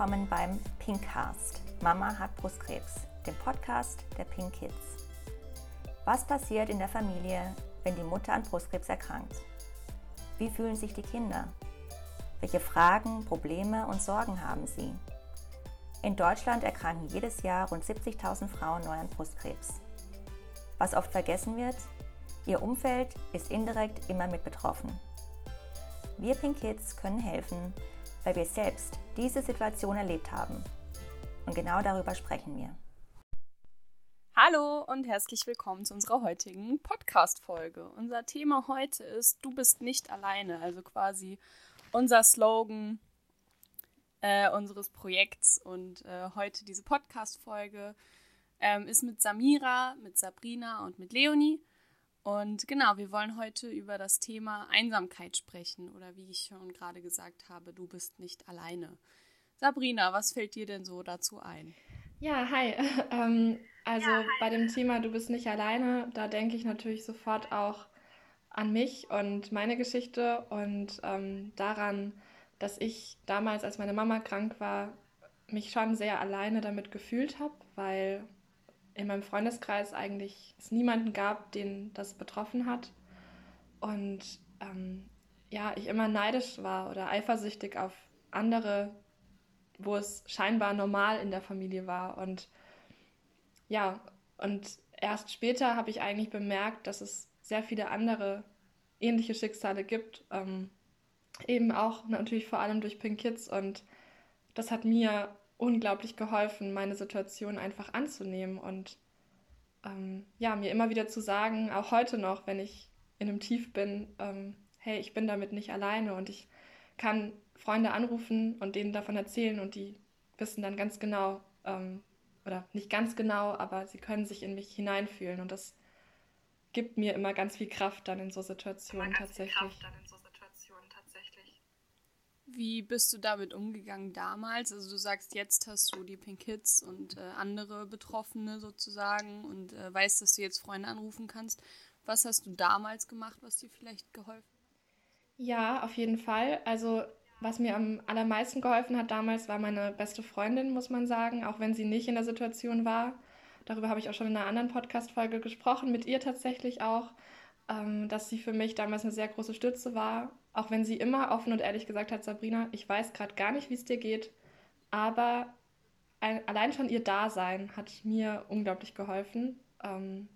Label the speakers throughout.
Speaker 1: Willkommen beim Pinkcast. Mama hat Brustkrebs, dem Podcast der Pink Kids. Was passiert in der Familie, wenn die Mutter an Brustkrebs erkrankt? Wie fühlen sich die Kinder? Welche Fragen, Probleme und Sorgen haben sie? In Deutschland erkranken jedes Jahr rund 70.000 Frauen neu an Brustkrebs. Was oft vergessen wird, ihr Umfeld ist indirekt immer mit betroffen. Wir Pink Kids können helfen, weil wir selbst diese Situation erlebt haben. Und genau darüber sprechen wir.
Speaker 2: Hallo und herzlich willkommen zu unserer heutigen Podcast-Folge. Unser Thema heute ist Du bist nicht alleine, also quasi unser Slogan äh, unseres Projekts. Und äh, heute diese Podcast-Folge ähm, ist mit Samira, mit Sabrina und mit Leonie. Und genau, wir wollen heute über das Thema Einsamkeit sprechen oder wie ich schon gerade gesagt habe, du bist nicht alleine. Sabrina, was fällt dir denn so dazu ein?
Speaker 3: Ja, hi. Ähm, also ja, hi. bei dem Thema Du bist nicht alleine, da denke ich natürlich sofort auch an mich und meine Geschichte und ähm, daran, dass ich damals, als meine Mama krank war, mich schon sehr alleine damit gefühlt habe, weil in meinem Freundeskreis eigentlich es niemanden gab, den das betroffen hat. Und ähm, ja, ich immer neidisch war oder eifersüchtig auf andere, wo es scheinbar normal in der Familie war. Und ja, und erst später habe ich eigentlich bemerkt, dass es sehr viele andere ähnliche Schicksale gibt. Ähm, eben auch natürlich vor allem durch Pink Kids. Und das hat mir unglaublich geholfen, meine Situation einfach anzunehmen und ähm, ja, mir immer wieder zu sagen, auch heute noch, wenn ich in einem Tief bin, ähm, hey, ich bin damit nicht alleine und ich kann Freunde anrufen und denen davon erzählen und die wissen dann ganz genau, ähm, oder nicht ganz genau, aber sie können sich in mich hineinfühlen und das gibt mir immer ganz viel Kraft dann in so Situationen tatsächlich.
Speaker 2: Wie bist du damit umgegangen damals? Also du sagst, jetzt hast du die Pink Kids und äh, andere Betroffene sozusagen und äh, weißt, dass du jetzt Freunde anrufen kannst. Was hast du damals gemacht, was dir vielleicht geholfen hat?
Speaker 3: Ja, auf jeden Fall. Also was mir am allermeisten geholfen hat damals, war meine beste Freundin, muss man sagen, auch wenn sie nicht in der Situation war. Darüber habe ich auch schon in einer anderen Podcast-Folge gesprochen, mit ihr tatsächlich auch, ähm, dass sie für mich damals eine sehr große Stütze war auch wenn sie immer offen und ehrlich gesagt hat, Sabrina, ich weiß gerade gar nicht, wie es dir geht, aber ein, allein schon ihr Dasein hat mir unglaublich geholfen. Ähm,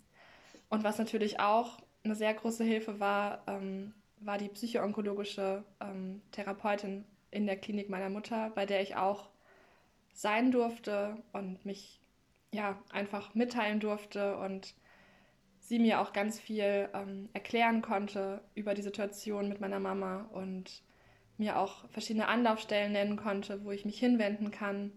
Speaker 3: und was natürlich auch eine sehr große Hilfe war, ähm, war die psychoonkologische ähm, Therapeutin in der Klinik meiner Mutter, bei der ich auch sein durfte und mich ja einfach mitteilen durfte und sie mir auch ganz viel ähm, erklären konnte über die Situation mit meiner Mama und mir auch verschiedene Anlaufstellen nennen konnte, wo ich mich hinwenden kann.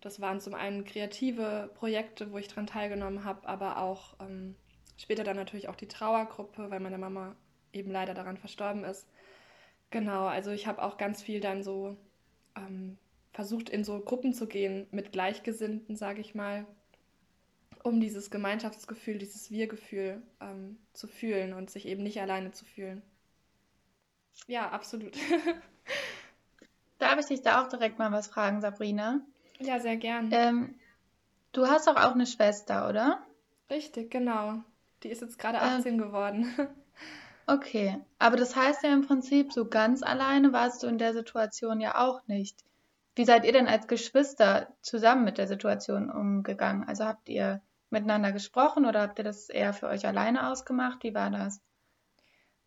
Speaker 3: Das waren zum einen kreative Projekte, wo ich daran teilgenommen habe, aber auch ähm, später dann natürlich auch die Trauergruppe, weil meine Mama eben leider daran verstorben ist. Genau, also ich habe auch ganz viel dann so ähm, versucht, in so Gruppen zu gehen mit Gleichgesinnten, sage ich mal, um dieses Gemeinschaftsgefühl, dieses Wir-Gefühl ähm, zu fühlen und sich eben nicht alleine zu fühlen. Ja, absolut.
Speaker 4: Darf ich dich da auch direkt mal was fragen, Sabrina?
Speaker 3: Ja, sehr gern.
Speaker 4: Ähm, du hast doch auch eine Schwester, oder?
Speaker 3: Richtig, genau. Die ist jetzt gerade 18 äh, geworden.
Speaker 4: okay, aber das heißt ja im Prinzip, so ganz alleine warst du in der Situation ja auch nicht. Wie seid ihr denn als Geschwister zusammen mit der Situation umgegangen? Also habt ihr miteinander gesprochen oder habt ihr das eher für euch alleine ausgemacht? Wie war das?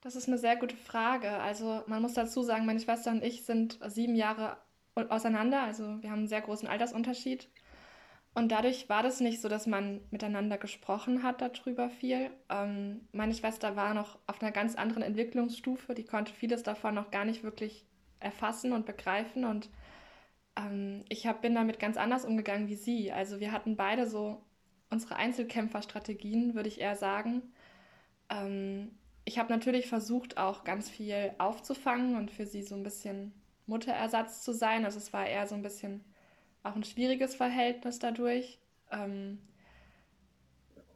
Speaker 3: Das ist eine sehr gute Frage. Also man muss dazu sagen, meine Schwester und ich sind sieben Jahre auseinander. Also wir haben einen sehr großen Altersunterschied. Und dadurch war das nicht so, dass man miteinander gesprochen hat darüber viel. Ähm, meine Schwester war noch auf einer ganz anderen Entwicklungsstufe. Die konnte vieles davon noch gar nicht wirklich erfassen und begreifen. Und ähm, ich hab, bin damit ganz anders umgegangen wie sie. Also wir hatten beide so unsere Einzelkämpferstrategien, würde ich eher sagen. Ähm, ich habe natürlich versucht, auch ganz viel aufzufangen und für sie so ein bisschen Mutterersatz zu sein. Also es war eher so ein bisschen auch ein schwieriges Verhältnis dadurch. Ähm,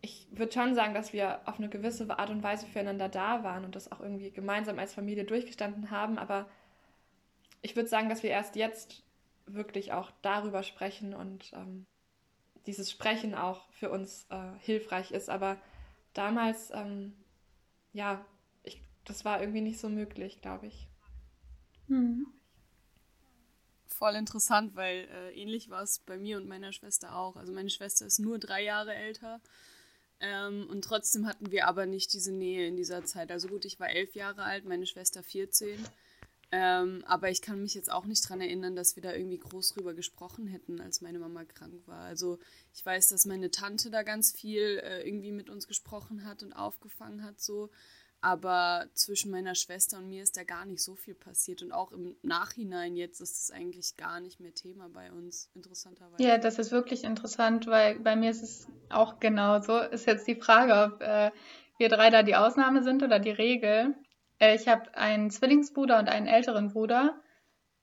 Speaker 3: ich würde schon sagen, dass wir auf eine gewisse Art und Weise füreinander da waren und das auch irgendwie gemeinsam als Familie durchgestanden haben. Aber ich würde sagen, dass wir erst jetzt wirklich auch darüber sprechen und ähm, dieses Sprechen auch für uns äh, hilfreich ist. Aber damals, ähm, ja, ich, das war irgendwie nicht so möglich, glaube ich.
Speaker 2: Mhm. Voll interessant, weil äh, ähnlich war es bei mir und meiner Schwester auch. Also meine Schwester ist nur drei Jahre älter. Ähm, und trotzdem hatten wir aber nicht diese Nähe in dieser Zeit. Also gut, ich war elf Jahre alt, meine Schwester 14. Ähm, aber ich kann mich jetzt auch nicht daran erinnern, dass wir da irgendwie groß drüber gesprochen hätten, als meine Mama krank war. Also ich weiß, dass meine Tante da ganz viel äh, irgendwie mit uns gesprochen hat und aufgefangen hat so. Aber zwischen meiner Schwester und mir ist da gar nicht so viel passiert. Und auch im Nachhinein jetzt ist es eigentlich gar nicht mehr Thema bei uns, interessanterweise.
Speaker 4: Ja, das ist wirklich interessant, weil bei mir ist es auch genau so. Ist jetzt die Frage, ob äh, wir drei da die Ausnahme sind oder die Regel. Äh, ich habe einen Zwillingsbruder und einen älteren Bruder.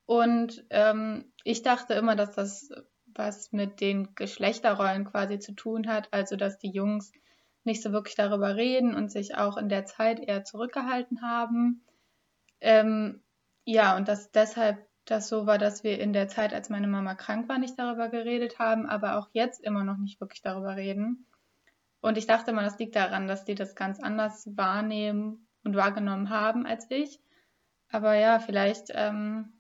Speaker 4: Und ähm, ich dachte immer, dass das was mit den Geschlechterrollen quasi zu tun hat. Also, dass die Jungs nicht so wirklich darüber reden und sich auch in der Zeit eher zurückgehalten haben. Ähm, ja, und dass deshalb das so war, dass wir in der Zeit, als meine Mama krank war, nicht darüber geredet haben, aber auch jetzt immer noch nicht wirklich darüber reden. Und ich dachte immer, das liegt daran, dass die das ganz anders wahrnehmen und wahrgenommen haben als ich. Aber ja, vielleicht ähm,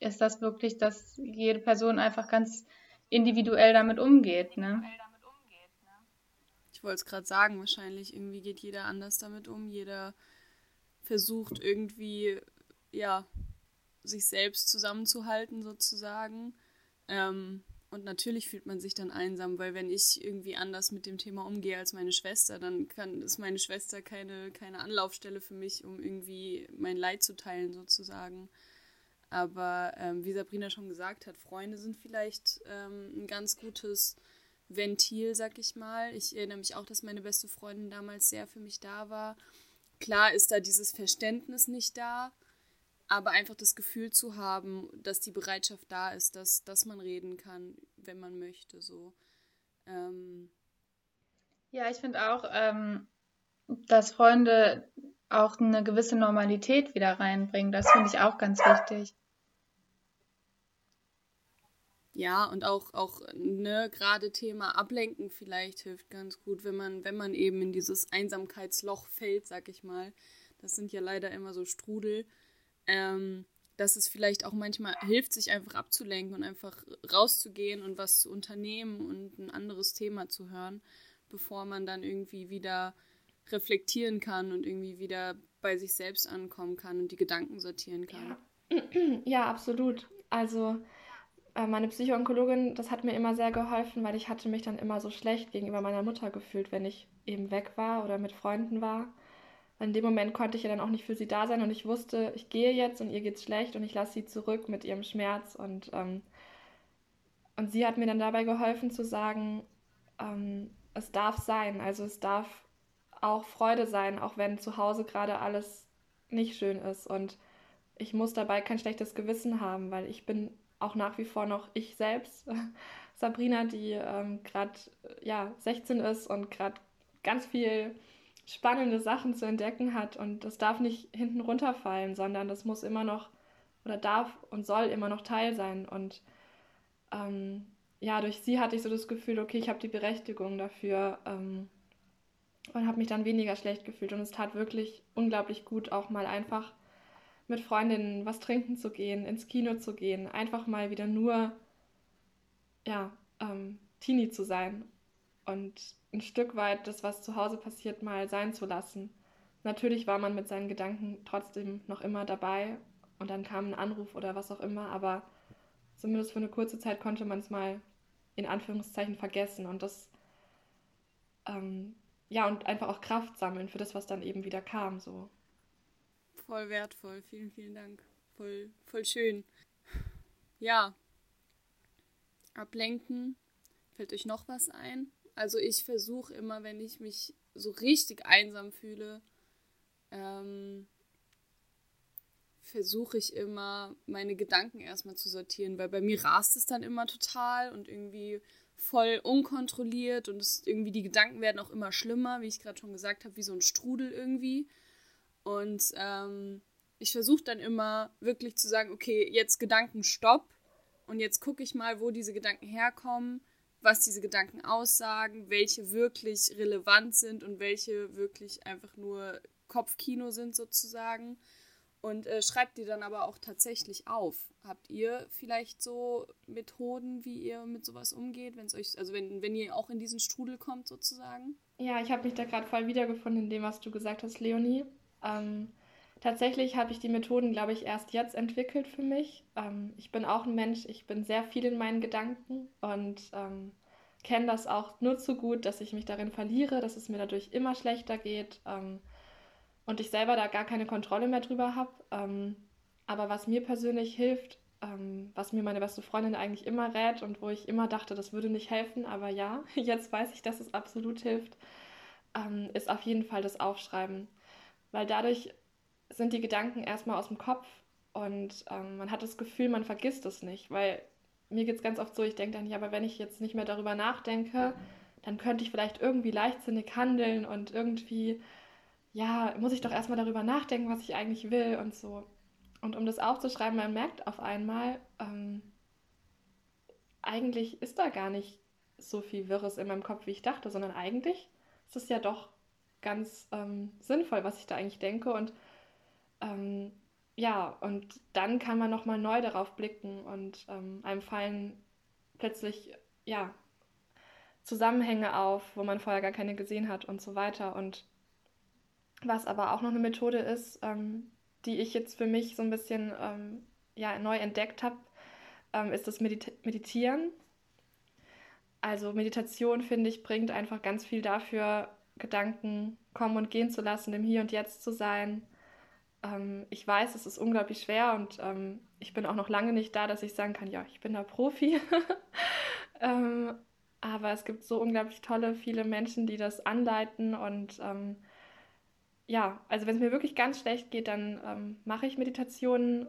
Speaker 4: ist das wirklich, dass jede Person einfach ganz individuell damit umgeht. Ne?
Speaker 2: Ich wollte es gerade sagen, wahrscheinlich irgendwie geht jeder anders damit um. Jeder versucht irgendwie, ja, sich selbst zusammenzuhalten sozusagen. Ähm, und natürlich fühlt man sich dann einsam, weil wenn ich irgendwie anders mit dem Thema umgehe als meine Schwester, dann kann, ist meine Schwester keine, keine Anlaufstelle für mich, um irgendwie mein Leid zu teilen sozusagen. Aber ähm, wie Sabrina schon gesagt hat, Freunde sind vielleicht ähm, ein ganz gutes Ventil, sag ich mal. Ich erinnere mich auch, dass meine beste Freundin damals sehr für mich da war. Klar ist da dieses Verständnis nicht da, aber einfach das Gefühl zu haben, dass die Bereitschaft da ist, dass, dass man reden kann, wenn man möchte. So. Ähm.
Speaker 4: Ja, ich finde auch, ähm, dass Freunde auch eine gewisse Normalität wieder reinbringen. Das finde ich auch ganz wichtig.
Speaker 2: Ja, und auch, auch ne, gerade Thema Ablenken vielleicht hilft ganz gut, wenn man, wenn man eben in dieses Einsamkeitsloch fällt, sag ich mal. Das sind ja leider immer so Strudel. Ähm, dass es vielleicht auch manchmal hilft, sich einfach abzulenken und einfach rauszugehen und was zu unternehmen und ein anderes Thema zu hören, bevor man dann irgendwie wieder reflektieren kann und irgendwie wieder bei sich selbst ankommen kann und die Gedanken sortieren kann.
Speaker 3: Ja, ja absolut. Also äh, meine Psychoonkologin, das hat mir immer sehr geholfen, weil ich hatte mich dann immer so schlecht gegenüber meiner Mutter gefühlt, wenn ich eben weg war oder mit Freunden war. In dem Moment konnte ich ja dann auch nicht für sie da sein und ich wusste, ich gehe jetzt und ihr geht's schlecht und ich lasse sie zurück mit ihrem Schmerz und ähm, und sie hat mir dann dabei geholfen zu sagen, ähm, es darf sein, also es darf auch Freude sein, auch wenn zu Hause gerade alles nicht schön ist. Und ich muss dabei kein schlechtes Gewissen haben, weil ich bin auch nach wie vor noch ich selbst, Sabrina, die ähm, gerade ja, 16 ist und gerade ganz viel spannende Sachen zu entdecken hat. Und das darf nicht hinten runterfallen, sondern das muss immer noch oder darf und soll immer noch Teil sein. Und ähm, ja, durch sie hatte ich so das Gefühl, okay, ich habe die Berechtigung dafür ähm, und habe mich dann weniger schlecht gefühlt. Und es tat wirklich unglaublich gut, auch mal einfach mit Freundinnen was trinken zu gehen, ins Kino zu gehen, einfach mal wieder nur, ja, ähm, Teenie zu sein und ein Stück weit das, was zu Hause passiert, mal sein zu lassen. Natürlich war man mit seinen Gedanken trotzdem noch immer dabei und dann kam ein Anruf oder was auch immer, aber zumindest für eine kurze Zeit konnte man es mal in Anführungszeichen vergessen und das, ähm, ja, und einfach auch Kraft sammeln für das, was dann eben wieder kam, so.
Speaker 2: Voll wertvoll. Vielen, vielen Dank. Voll, voll schön. Ja. Ablenken. Fällt euch noch was ein? Also ich versuche immer, wenn ich mich so richtig einsam fühle, ähm, versuche ich immer, meine Gedanken erstmal zu sortieren, weil bei mir rast es dann immer total und irgendwie voll unkontrolliert und es irgendwie die Gedanken werden auch immer schlimmer, wie ich gerade schon gesagt habe, wie so ein Strudel irgendwie. Und ähm, ich versuche dann immer wirklich zu sagen, okay, jetzt Gedanken stopp und jetzt gucke ich mal, wo diese Gedanken herkommen, was diese Gedanken aussagen, welche wirklich relevant sind und welche wirklich einfach nur Kopfkino sind sozusagen. Und äh, schreibt die dann aber auch tatsächlich auf. Habt ihr vielleicht so Methoden, wie ihr mit sowas umgeht, wenn es euch, also wenn, wenn ihr auch in diesen Strudel kommt sozusagen?
Speaker 3: Ja, ich habe mich da gerade voll wiedergefunden in dem, was du gesagt hast, Leonie. Ähm, tatsächlich habe ich die Methoden, glaube ich, erst jetzt entwickelt für mich. Ähm, ich bin auch ein Mensch, ich bin sehr viel in meinen Gedanken und ähm, kenne das auch nur zu gut, dass ich mich darin verliere, dass es mir dadurch immer schlechter geht. Ähm, und ich selber da gar keine Kontrolle mehr drüber habe. Ähm, aber was mir persönlich hilft, ähm, was mir meine beste Freundin eigentlich immer rät und wo ich immer dachte, das würde nicht helfen, aber ja, jetzt weiß ich, dass es absolut hilft, ähm, ist auf jeden Fall das Aufschreiben. Weil dadurch sind die Gedanken erstmal aus dem Kopf und ähm, man hat das Gefühl, man vergisst es nicht. Weil mir geht es ganz oft so, ich denke dann, ja, aber wenn ich jetzt nicht mehr darüber nachdenke, dann könnte ich vielleicht irgendwie leichtsinnig handeln und irgendwie ja, muss ich doch erstmal darüber nachdenken, was ich eigentlich will und so. Und um das aufzuschreiben, man merkt auf einmal, ähm, eigentlich ist da gar nicht so viel Wirres in meinem Kopf, wie ich dachte, sondern eigentlich ist es ja doch ganz ähm, sinnvoll, was ich da eigentlich denke. Und ähm, ja, und dann kann man nochmal neu darauf blicken und ähm, einem fallen plötzlich, ja, Zusammenhänge auf, wo man vorher gar keine gesehen hat und so weiter. Und was aber auch noch eine Methode ist, ähm, die ich jetzt für mich so ein bisschen ähm, ja, neu entdeckt habe, ähm, ist das Medit Meditieren. Also Meditation, finde ich, bringt einfach ganz viel dafür, Gedanken kommen und gehen zu lassen, im Hier und Jetzt zu sein. Ähm, ich weiß, es ist unglaublich schwer und ähm, ich bin auch noch lange nicht da, dass ich sagen kann, ja, ich bin da Profi. Ähm, aber es gibt so unglaublich tolle, viele Menschen, die das anleiten und ja, also wenn es mir wirklich ganz schlecht geht, dann ähm, mache ich Meditationen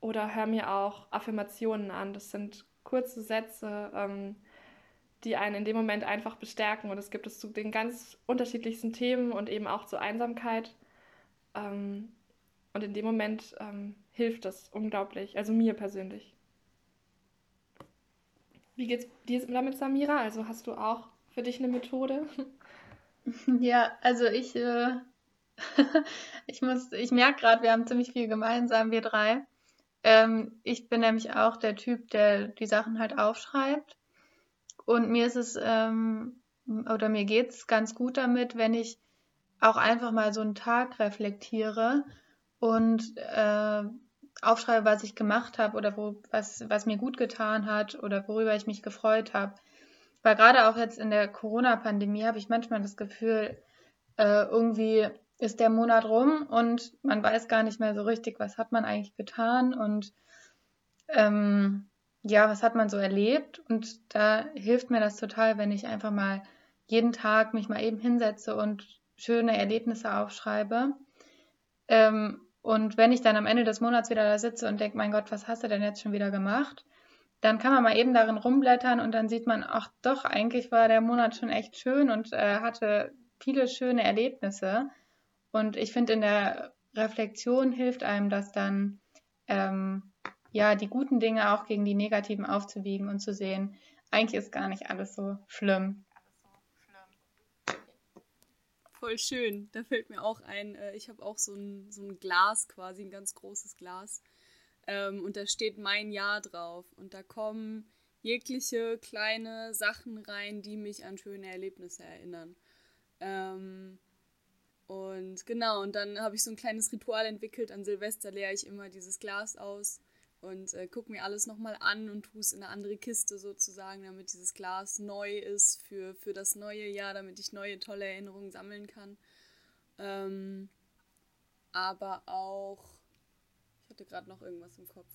Speaker 3: oder höre mir auch Affirmationen an. Das sind kurze Sätze, ähm, die einen in dem Moment einfach bestärken. Und es gibt es zu den ganz unterschiedlichsten Themen und eben auch zur Einsamkeit. Ähm, und in dem Moment ähm, hilft das unglaublich, also mir persönlich. Wie geht's dir damit, Samira? Also hast du auch für dich eine Methode?
Speaker 4: Ja, also ich äh, ich muss, ich merke gerade, wir haben ziemlich viel gemeinsam, wir drei. Ähm, ich bin nämlich auch der Typ, der die Sachen halt aufschreibt. Und mir ist es, ähm, oder mir geht es ganz gut damit, wenn ich auch einfach mal so einen Tag reflektiere und äh, aufschreibe, was ich gemacht habe oder wo, was, was mir gut getan hat oder worüber ich mich gefreut habe. Weil gerade auch jetzt in der Corona-Pandemie habe ich manchmal das Gefühl, äh, irgendwie ist der Monat rum und man weiß gar nicht mehr so richtig, was hat man eigentlich getan und ähm, ja, was hat man so erlebt. Und da hilft mir das total, wenn ich einfach mal jeden Tag mich mal eben hinsetze und schöne Erlebnisse aufschreibe. Ähm, und wenn ich dann am Ende des Monats wieder da sitze und denke, mein Gott, was hast du denn jetzt schon wieder gemacht? Dann kann man mal eben darin rumblättern und dann sieht man, ach doch, eigentlich war der Monat schon echt schön und äh, hatte viele schöne Erlebnisse. Und ich finde, in der Reflexion hilft einem das dann, ähm, ja, die guten Dinge auch gegen die negativen aufzuwiegen und zu sehen, eigentlich ist gar nicht alles so schlimm.
Speaker 2: Voll schön. Da fällt mir auch ein, äh, ich habe auch so ein, so ein Glas quasi, ein ganz großes Glas. Ähm, und da steht mein Jahr drauf. Und da kommen jegliche kleine Sachen rein, die mich an schöne Erlebnisse erinnern. Ähm, und genau, und dann habe ich so ein kleines Ritual entwickelt. An Silvester leere ich immer dieses Glas aus und äh, gucke mir alles nochmal an und tue es in eine andere Kiste sozusagen, damit dieses Glas neu ist für, für das neue Jahr, damit ich neue tolle Erinnerungen sammeln kann. Ähm, aber auch, ich hatte gerade noch irgendwas im Kopf.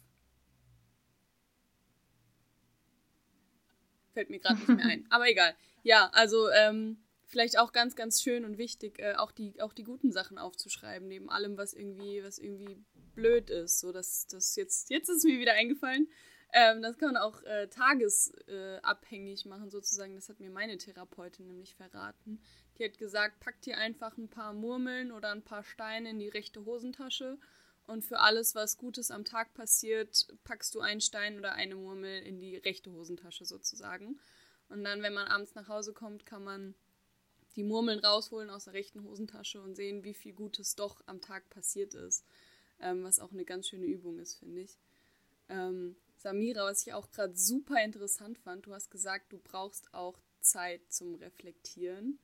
Speaker 2: Fällt mir gerade nicht mehr ein. Aber egal. Ja, also ähm, vielleicht auch ganz, ganz schön und wichtig, äh, auch, die, auch die guten Sachen aufzuschreiben, neben allem, was irgendwie, was irgendwie blöd ist. So, dass das jetzt, jetzt ist mir wieder eingefallen. Ähm, das kann man auch äh, tagesabhängig äh, machen, sozusagen. Das hat mir meine Therapeutin nämlich verraten. Die hat gesagt, pack dir einfach ein paar Murmeln oder ein paar Steine in die rechte Hosentasche Und für alles, was Gutes am Tag passiert, packst du einen Stein oder eine Murmel in die rechte Hosentasche sozusagen. Und dann, wenn man abends nach Hause kommt, kann man die Murmeln rausholen aus der rechten Hosentasche und sehen, wie viel Gutes doch am Tag passiert ist. Ähm, was auch eine ganz schöne Übung ist, finde ich. Ähm, Samira, was ich auch gerade super interessant fand, du hast gesagt, du brauchst auch Zeit zum Reflektieren.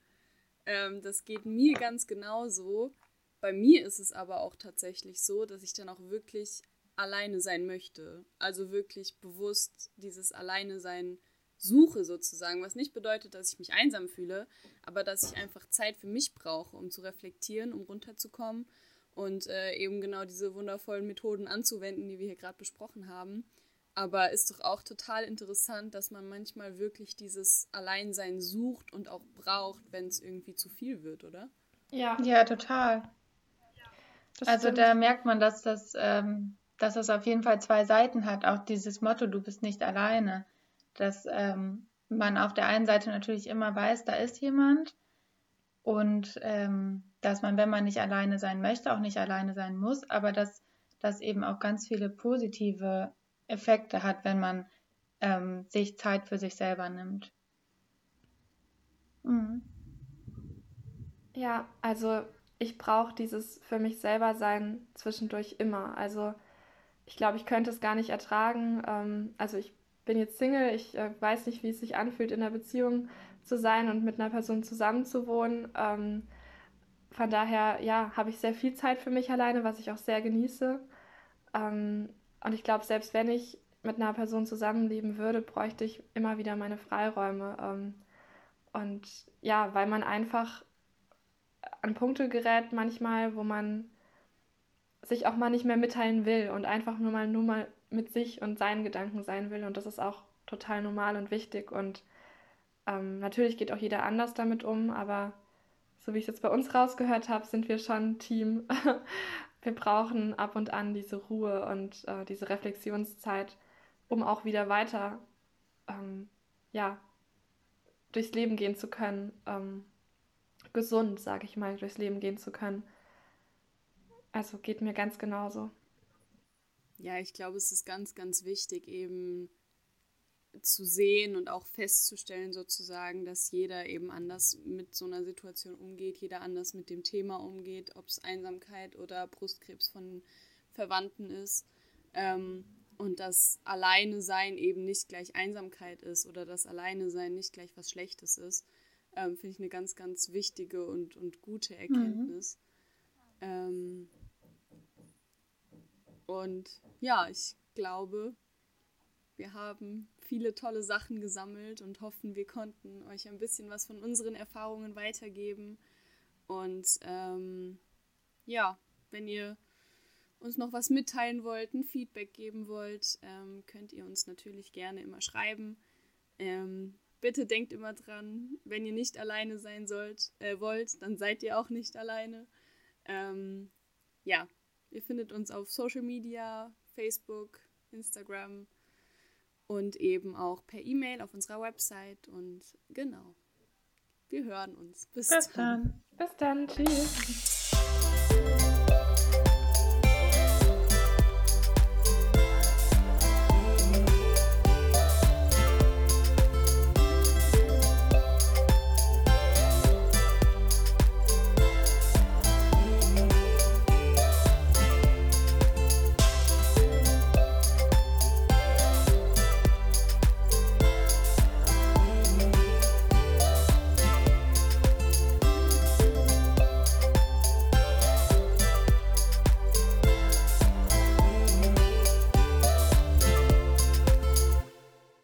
Speaker 2: Ähm, das geht mir ganz genauso. Bei mir ist es aber auch tatsächlich so, dass ich dann auch wirklich alleine sein möchte. Also wirklich bewusst dieses Alleine sein suche sozusagen, was nicht bedeutet, dass ich mich einsam fühle, aber dass ich einfach Zeit für mich brauche, um zu reflektieren, um runterzukommen und äh, eben genau diese wundervollen Methoden anzuwenden, die wir hier gerade besprochen haben. Aber ist doch auch total interessant, dass man manchmal wirklich dieses Alleinsein sucht und auch braucht, wenn es irgendwie zu viel wird, oder?
Speaker 4: Ja. Ja, total. Das also stimmt. da merkt man, dass das, ähm, dass das auf jeden Fall zwei Seiten hat. Auch dieses Motto, du bist nicht alleine dass ähm, man auf der einen Seite natürlich immer weiß, da ist jemand und ähm, dass man, wenn man nicht alleine sein möchte, auch nicht alleine sein muss, aber dass das eben auch ganz viele positive Effekte hat, wenn man ähm, sich Zeit für sich selber nimmt.
Speaker 3: Mhm. Ja, also ich brauche dieses für mich selber sein zwischendurch immer. Also ich glaube, ich könnte es gar nicht ertragen. Ähm, also ich bin jetzt Single, ich äh, weiß nicht, wie es sich anfühlt, in einer Beziehung zu sein und mit einer Person zusammenzuwohnen. Ähm, von daher, ja, habe ich sehr viel Zeit für mich alleine, was ich auch sehr genieße. Ähm, und ich glaube, selbst wenn ich mit einer Person zusammenleben würde, bräuchte ich immer wieder meine Freiräume. Ähm, und ja, weil man einfach an Punkte gerät manchmal, wo man sich auch mal nicht mehr mitteilen will und einfach nur mal nur mal mit sich und seinen Gedanken sein will. Und das ist auch total normal und wichtig. Und ähm, natürlich geht auch jeder anders damit um, aber so wie ich es jetzt bei uns rausgehört habe, sind wir schon ein Team. wir brauchen ab und an diese Ruhe und äh, diese Reflexionszeit, um auch wieder weiter ähm, ja, durchs Leben gehen zu können. Ähm, gesund, sage ich mal, durchs Leben gehen zu können. Also geht mir ganz genauso.
Speaker 2: Ja, ich glaube, es ist ganz, ganz wichtig, eben zu sehen und auch festzustellen, sozusagen, dass jeder eben anders mit so einer Situation umgeht, jeder anders mit dem Thema umgeht, ob es Einsamkeit oder Brustkrebs von Verwandten ist. Ähm, und dass Alleine sein eben nicht gleich Einsamkeit ist oder dass Alleine sein nicht gleich was Schlechtes ist, ähm, finde ich eine ganz, ganz wichtige und, und gute Erkenntnis. Mhm. Ähm, und ja, ich glaube, wir haben viele tolle Sachen gesammelt und hoffen, wir konnten euch ein bisschen was von unseren Erfahrungen weitergeben. Und ähm, ja, wenn ihr uns noch was mitteilen wollt, ein Feedback geben wollt, ähm, könnt ihr uns natürlich gerne immer schreiben. Ähm, bitte denkt immer dran, wenn ihr nicht alleine sein sollt, äh, wollt, dann seid ihr auch nicht alleine. Ähm, ja, Ihr findet uns auf Social Media, Facebook, Instagram und eben auch per E-Mail auf unserer Website. Und genau, wir hören uns.
Speaker 3: Bis, Bis dann. dann. Bis dann. Tschüss.